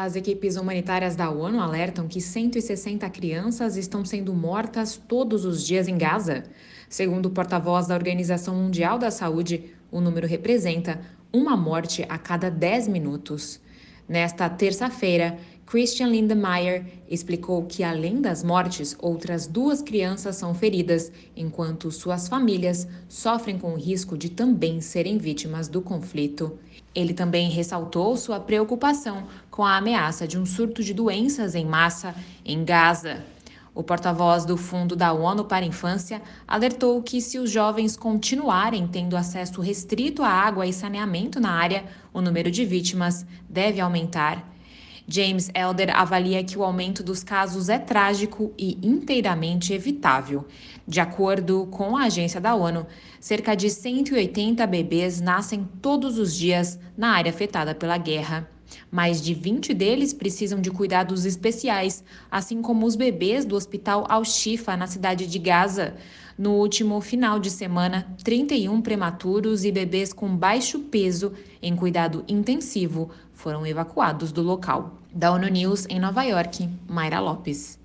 As equipes humanitárias da ONU alertam que 160 crianças estão sendo mortas todos os dias em Gaza. Segundo o porta-voz da Organização Mundial da Saúde, o número representa uma morte a cada 10 minutos. Nesta terça-feira, Christian Lindemeyer explicou que, além das mortes, outras duas crianças são feridas, enquanto suas famílias sofrem com o risco de também serem vítimas do conflito. Ele também ressaltou sua preocupação com a ameaça de um surto de doenças em massa em Gaza. O porta-voz do Fundo da ONU para a Infância alertou que, se os jovens continuarem tendo acesso restrito à água e saneamento na área, o número de vítimas deve aumentar. James Elder avalia que o aumento dos casos é trágico e inteiramente evitável. De acordo com a agência da ONU, cerca de 180 bebês nascem todos os dias na área afetada pela guerra. Mais de 20 deles precisam de cuidados especiais, assim como os bebês do Hospital Al-Shifa, na cidade de Gaza. No último final de semana, 31 prematuros e bebês com baixo peso em cuidado intensivo foram evacuados do local. Da ONU News em Nova York, Mayra Lopes.